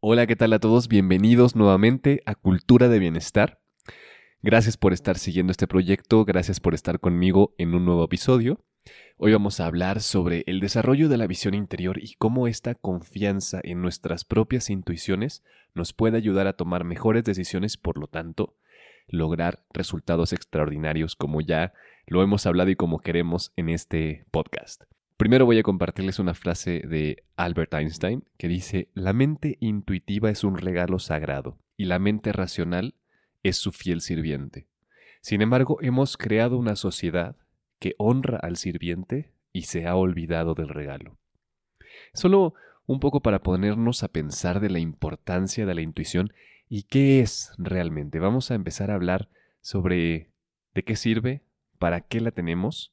Hola, ¿qué tal a todos? Bienvenidos nuevamente a Cultura de Bienestar. Gracias por estar siguiendo este proyecto, gracias por estar conmigo en un nuevo episodio. Hoy vamos a hablar sobre el desarrollo de la visión interior y cómo esta confianza en nuestras propias intuiciones nos puede ayudar a tomar mejores decisiones, por lo tanto, lograr resultados extraordinarios como ya lo hemos hablado y como queremos en este podcast. Primero voy a compartirles una frase de Albert Einstein que dice, la mente intuitiva es un regalo sagrado y la mente racional es su fiel sirviente. Sin embargo, hemos creado una sociedad que honra al sirviente y se ha olvidado del regalo. Solo un poco para ponernos a pensar de la importancia de la intuición y qué es realmente. Vamos a empezar a hablar sobre de qué sirve, para qué la tenemos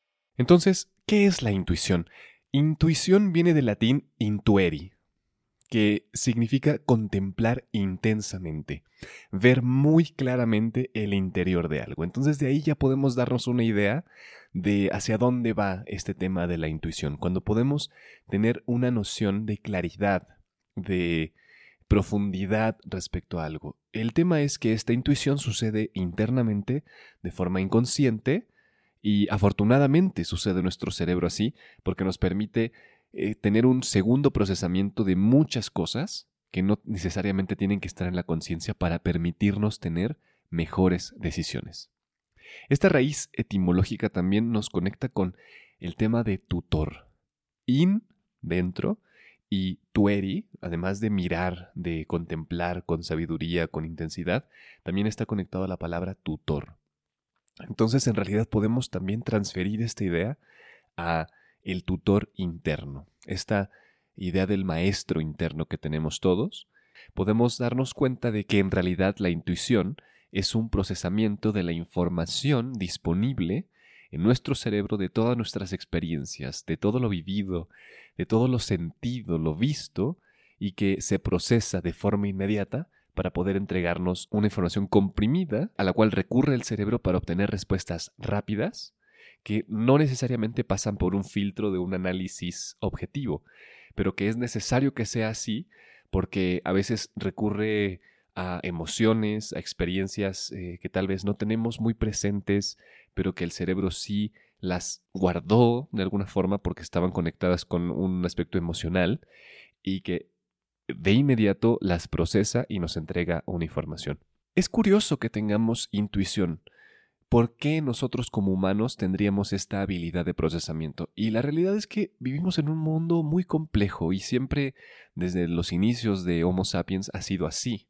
Entonces, ¿qué es la intuición? Intuición viene del latín intueri, que significa contemplar intensamente, ver muy claramente el interior de algo. Entonces de ahí ya podemos darnos una idea de hacia dónde va este tema de la intuición, cuando podemos tener una noción de claridad, de profundidad respecto a algo. El tema es que esta intuición sucede internamente de forma inconsciente, y afortunadamente sucede nuestro cerebro así, porque nos permite eh, tener un segundo procesamiento de muchas cosas que no necesariamente tienen que estar en la conciencia para permitirnos tener mejores decisiones. Esta raíz etimológica también nos conecta con el tema de tutor. In, dentro, y tueri, además de mirar, de contemplar con sabiduría, con intensidad, también está conectado a la palabra tutor. Entonces, en realidad podemos también transferir esta idea a el tutor interno, esta idea del maestro interno que tenemos todos. Podemos darnos cuenta de que en realidad la intuición es un procesamiento de la información disponible en nuestro cerebro de todas nuestras experiencias, de todo lo vivido, de todo lo sentido, lo visto, y que se procesa de forma inmediata para poder entregarnos una información comprimida a la cual recurre el cerebro para obtener respuestas rápidas que no necesariamente pasan por un filtro de un análisis objetivo, pero que es necesario que sea así porque a veces recurre a emociones, a experiencias eh, que tal vez no tenemos muy presentes, pero que el cerebro sí las guardó de alguna forma porque estaban conectadas con un aspecto emocional y que de inmediato las procesa y nos entrega una información. Es curioso que tengamos intuición. ¿Por qué nosotros como humanos tendríamos esta habilidad de procesamiento? Y la realidad es que vivimos en un mundo muy complejo y siempre desde los inicios de Homo sapiens ha sido así.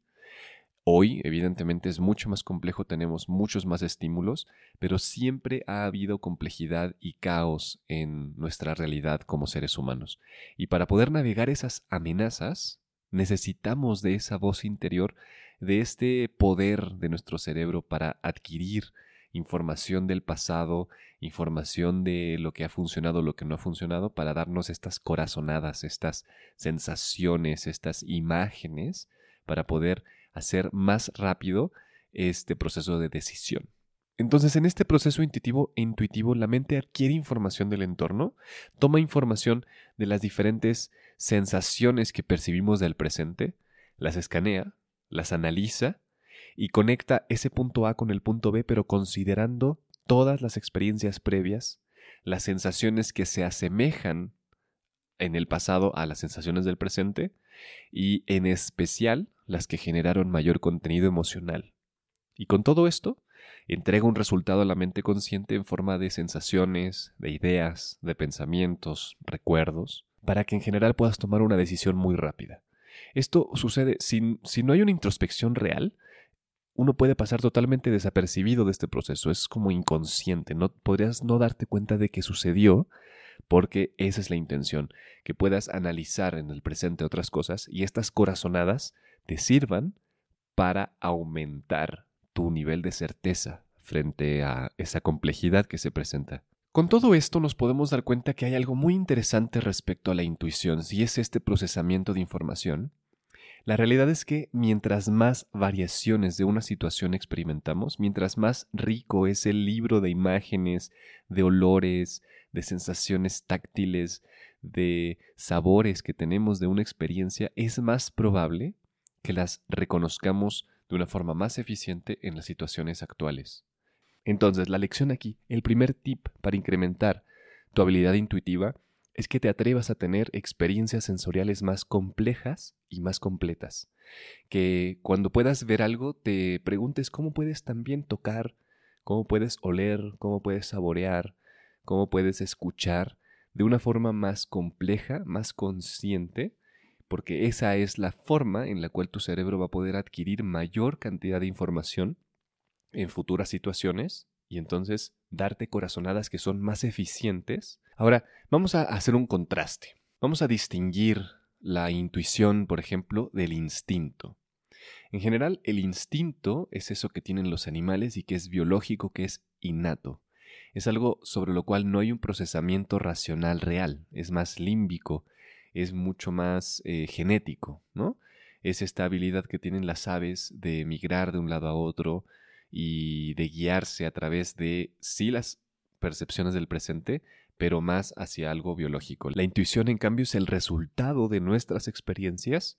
Hoy, evidentemente, es mucho más complejo, tenemos muchos más estímulos, pero siempre ha habido complejidad y caos en nuestra realidad como seres humanos. Y para poder navegar esas amenazas, necesitamos de esa voz interior, de este poder de nuestro cerebro para adquirir información del pasado, información de lo que ha funcionado, lo que no ha funcionado, para darnos estas corazonadas, estas sensaciones, estas imágenes, para poder hacer más rápido este proceso de decisión. Entonces, en este proceso intuitivo, intuitivo, la mente adquiere información del entorno, toma información de las diferentes sensaciones que percibimos del presente, las escanea, las analiza y conecta ese punto A con el punto B, pero considerando todas las experiencias previas, las sensaciones que se asemejan en el pasado a las sensaciones del presente y en especial las que generaron mayor contenido emocional. Y con todo esto, entrega un resultado a la mente consciente en forma de sensaciones, de ideas, de pensamientos, recuerdos, para que en general puedas tomar una decisión muy rápida. Esto sucede si, si no hay una introspección real, uno puede pasar totalmente desapercibido de este proceso, es como inconsciente, no podrías no darte cuenta de que sucedió porque esa es la intención, que puedas analizar en el presente otras cosas y estas corazonadas te sirvan para aumentar tu nivel de certeza frente a esa complejidad que se presenta. Con todo esto nos podemos dar cuenta que hay algo muy interesante respecto a la intuición, si es este procesamiento de información. La realidad es que mientras más variaciones de una situación experimentamos, mientras más rico es el libro de imágenes, de olores, de sensaciones táctiles, de sabores que tenemos de una experiencia, es más probable que las reconozcamos de una forma más eficiente en las situaciones actuales. Entonces, la lección aquí, el primer tip para incrementar tu habilidad intuitiva es que te atrevas a tener experiencias sensoriales más complejas y más completas. Que cuando puedas ver algo te preguntes cómo puedes también tocar, cómo puedes oler, cómo puedes saborear, cómo puedes escuchar de una forma más compleja, más consciente, porque esa es la forma en la cual tu cerebro va a poder adquirir mayor cantidad de información en futuras situaciones y entonces darte corazonadas que son más eficientes. Ahora, vamos a hacer un contraste. Vamos a distinguir la intuición, por ejemplo, del instinto. En general, el instinto es eso que tienen los animales y que es biológico, que es innato. Es algo sobre lo cual no hay un procesamiento racional real, es más límbico, es mucho más eh, genético, ¿no? Es esta habilidad que tienen las aves de migrar de un lado a otro, y de guiarse a través de, sí, las percepciones del presente, pero más hacia algo biológico. La intuición, en cambio, es el resultado de nuestras experiencias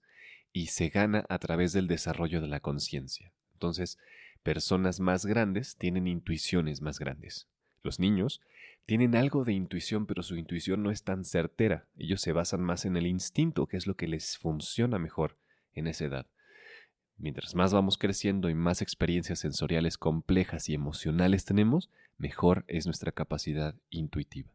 y se gana a través del desarrollo de la conciencia. Entonces, personas más grandes tienen intuiciones más grandes. Los niños tienen algo de intuición, pero su intuición no es tan certera. Ellos se basan más en el instinto, que es lo que les funciona mejor en esa edad. Mientras más vamos creciendo y más experiencias sensoriales complejas y emocionales tenemos, mejor es nuestra capacidad intuitiva.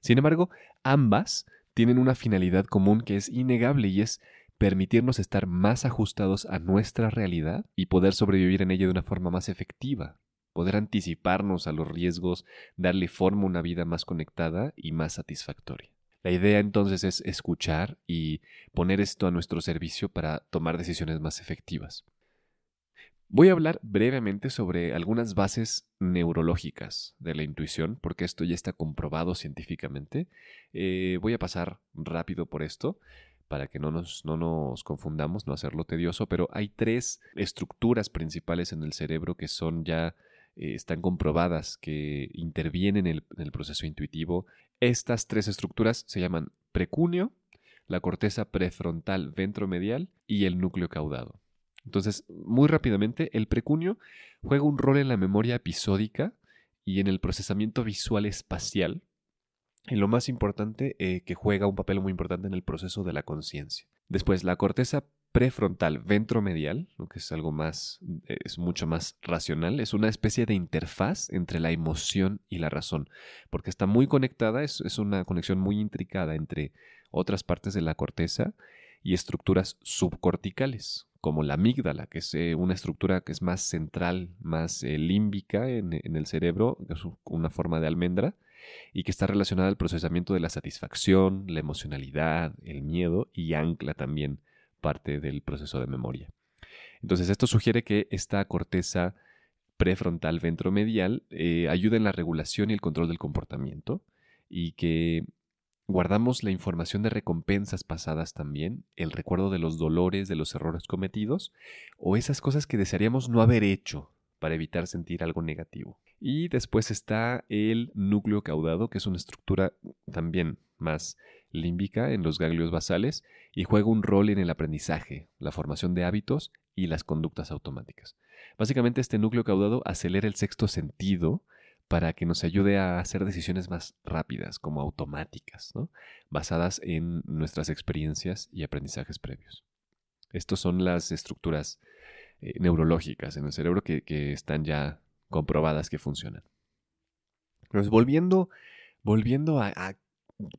Sin embargo, ambas tienen una finalidad común que es innegable y es permitirnos estar más ajustados a nuestra realidad y poder sobrevivir en ella de una forma más efectiva, poder anticiparnos a los riesgos, darle forma a una vida más conectada y más satisfactoria. La idea entonces es escuchar y poner esto a nuestro servicio para tomar decisiones más efectivas. Voy a hablar brevemente sobre algunas bases neurológicas de la intuición, porque esto ya está comprobado científicamente. Eh, voy a pasar rápido por esto para que no nos, no nos confundamos, no hacerlo tedioso, pero hay tres estructuras principales en el cerebro que son ya eh, están comprobadas que intervienen en el, proceso intuitivo. Estas tres estructuras se llaman precunio, la corteza prefrontal ventromedial y el núcleo caudado. Entonces, muy rápidamente, el precunio juega un rol en la memoria episódica y en el procesamiento visual espacial, y lo más importante, eh, que juega un papel muy importante en el proceso de la conciencia. Después, la corteza prefrontal ventromedial, lo que es algo más, es mucho más racional, es una especie de interfaz entre la emoción y la razón, porque está muy conectada, es, una conexión muy intricada entre otras partes de la corteza y estructuras subcorticales, como la amígdala, que es eh, una estructura que es más central, más eh, límbica en, en, el cerebro, es una forma de almendra, y que está relacionada al procesamiento de la satisfacción, la emocionalidad, el miedo y ancla también parte del proceso de memoria. Entonces, esto sugiere que esta corteza prefrontal ventromedial eh, ayuda en la regulación y el control del comportamiento y que guardamos la información de recompensas pasadas también, el recuerdo de los dolores, de los errores cometidos o esas cosas que desearíamos no haber hecho para evitar sentir algo negativo. Y después está el núcleo caudado, que es una estructura también más límbica en los ganglios basales y juega un rol en el aprendizaje, la formación de hábitos y las conductas automáticas. Básicamente este núcleo caudado acelera el sexto sentido para que nos ayude a hacer decisiones más rápidas, como automáticas, basadas en nuestras experiencias y aprendizajes previos. Estas son las estructuras eh, neurológicas en el cerebro que, están ya comprobadas que funcionan. Entonces, volviendo, volviendo a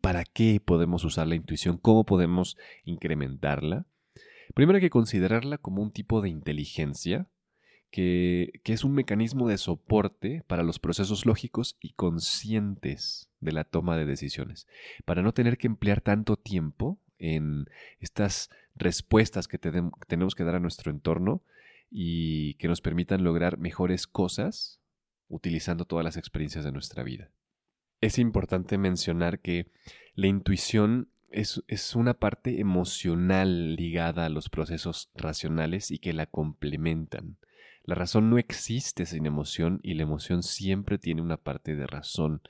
para qué podemos usar la intuición, cómo podemos incrementarla. Primero hay que considerarla como un tipo de inteligencia, que, es un mecanismo de soporte para los procesos lógicos y conscientes de la toma de decisiones, para no tener que emplear tanto tiempo en estas respuestas que tenemos que dar a nuestro entorno, y que nos permitan lograr mejores cosas utilizando todas las experiencias de nuestra vida. Es importante mencionar que la intuición es, es, una parte emocional ligada a los procesos racionales y que la complementan. La razón no existe sin emoción y la emoción siempre tiene una parte de razón.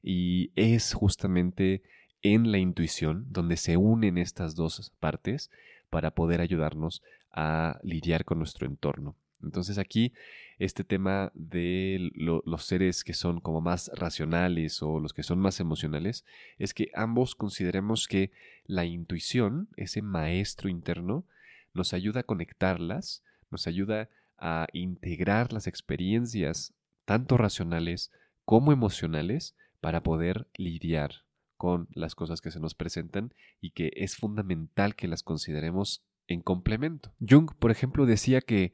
Y es justamente en la intuición donde se unen estas dos partes para poder ayudarnos a lidiar con nuestro entorno. Entonces aquí este tema de los seres que son como más racionales o los que son más emocionales es que ambos consideremos que la intuición, ese maestro interno, nos ayuda a conectarlas, nos ayuda a integrar las experiencias tanto racionales como emocionales para poder lidiar con las cosas que se nos presentan y que es fundamental que las consideremos en complemento. Jung, por ejemplo, decía que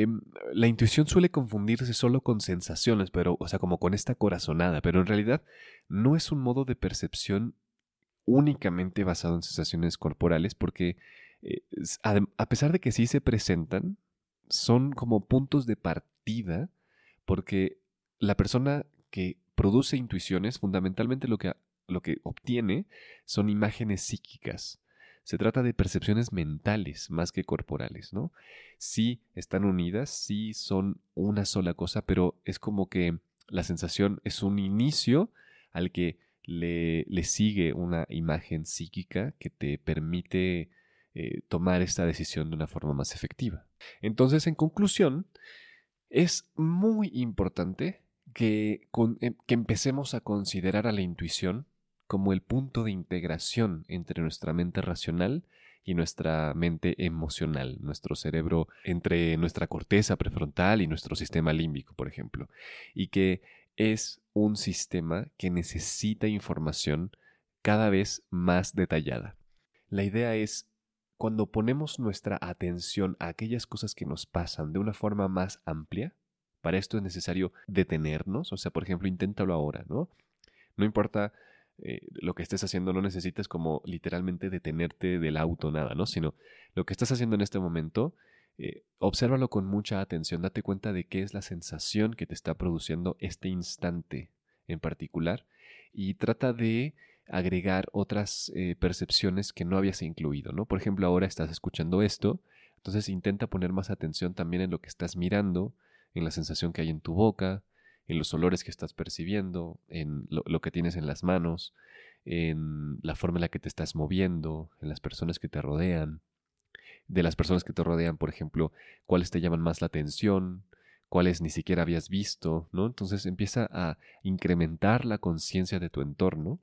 em, la intuición suele confundirse solo con sensaciones, pero, o sea, como con esta corazonada, pero en realidad no es un modo de percepción únicamente basado en sensaciones corporales, porque eh, a pesar de que sí se presentan, son como puntos de partida, porque la persona que produce intuiciones, fundamentalmente lo que, lo que obtiene son imágenes psíquicas. Se trata de percepciones mentales más que corporales, ¿no? Sí están unidas, sí son una sola cosa, pero es como que la sensación es un inicio al que le, le sigue una imagen psíquica que te permite eh, tomar esta decisión de una forma más efectiva. Entonces, en conclusión, es muy importante que, eh, que empecemos a considerar a la intuición como el punto de integración entre nuestra mente racional y nuestra mente emocional, nuestro cerebro entre nuestra corteza prefrontal y nuestro sistema límbico, por ejemplo, y que es un sistema que necesita información cada vez más detallada. La idea es cuando ponemos nuestra atención a aquellas cosas que nos pasan de una forma más amplia, para esto es necesario detenernos, o sea, por ejemplo, inténtalo ahora, ¿no? No importa eh, lo que estés haciendo, no necesitas como literalmente detenerte del auto, nada, ¿no? Sino lo que estás haciendo en este momento, eh, obsérvalo con mucha atención, date cuenta de qué es la sensación que te está produciendo este instante en particular y trata de agregar otras eh, percepciones que no habías incluido, ¿no? Por ejemplo, ahora estás escuchando esto, entonces intenta poner más atención también en lo que estás mirando, en la sensación que hay en tu boca, en los olores que estás percibiendo, en lo, que tienes en las manos, en la forma en la que te estás moviendo, en las personas que te rodean. De las personas que te rodean, por ejemplo, cuáles te llaman más la atención, cuáles ni siquiera habías visto, ¿no? Entonces empieza a incrementar la conciencia de tu entorno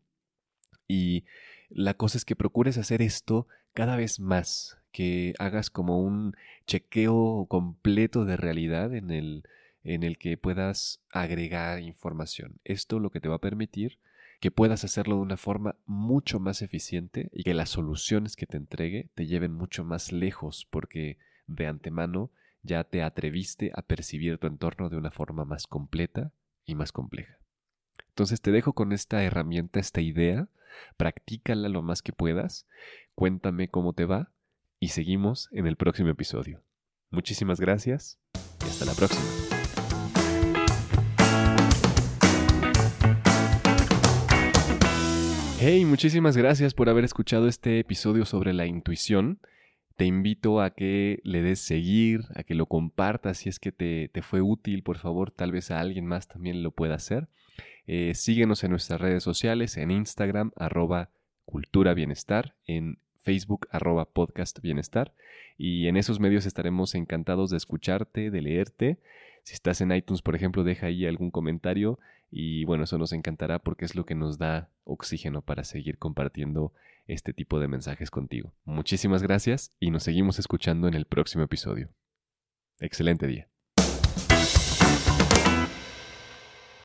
y la cosa es que procures hacer esto cada vez más, que hagas como un chequeo completo de realidad en el, en el que puedas agregar información. Esto lo que te va a permitir que puedas hacerlo de una forma mucho más eficiente y que las soluciones que te entregue te lleven mucho más lejos porque de antemano ya te atreviste a percibir tu entorno de una forma más completa y más compleja. Entonces te dejo con esta herramienta, esta idea, practícala lo más que puedas, cuéntame cómo te va y seguimos en el próximo episodio. Muchísimas gracias y hasta la próxima. Hey, muchísimas gracias por haber escuchado este episodio sobre la intuición. Te invito a que le des seguir, a que lo compartas si es que te, te fue útil, por favor, tal vez a alguien más también lo pueda hacer. Eh, síguenos en nuestras redes sociales, en Instagram, arroba cultura bienestar, en Facebook, arroba podcast bienestar. Y en esos medios estaremos encantados de escucharte, de leerte. Si estás en iTunes, por ejemplo, deja ahí algún comentario y bueno, eso nos encantará porque es lo que nos da oxígeno para seguir compartiendo este tipo de mensajes contigo. Muchísimas gracias y nos seguimos escuchando en el próximo episodio. Excelente día.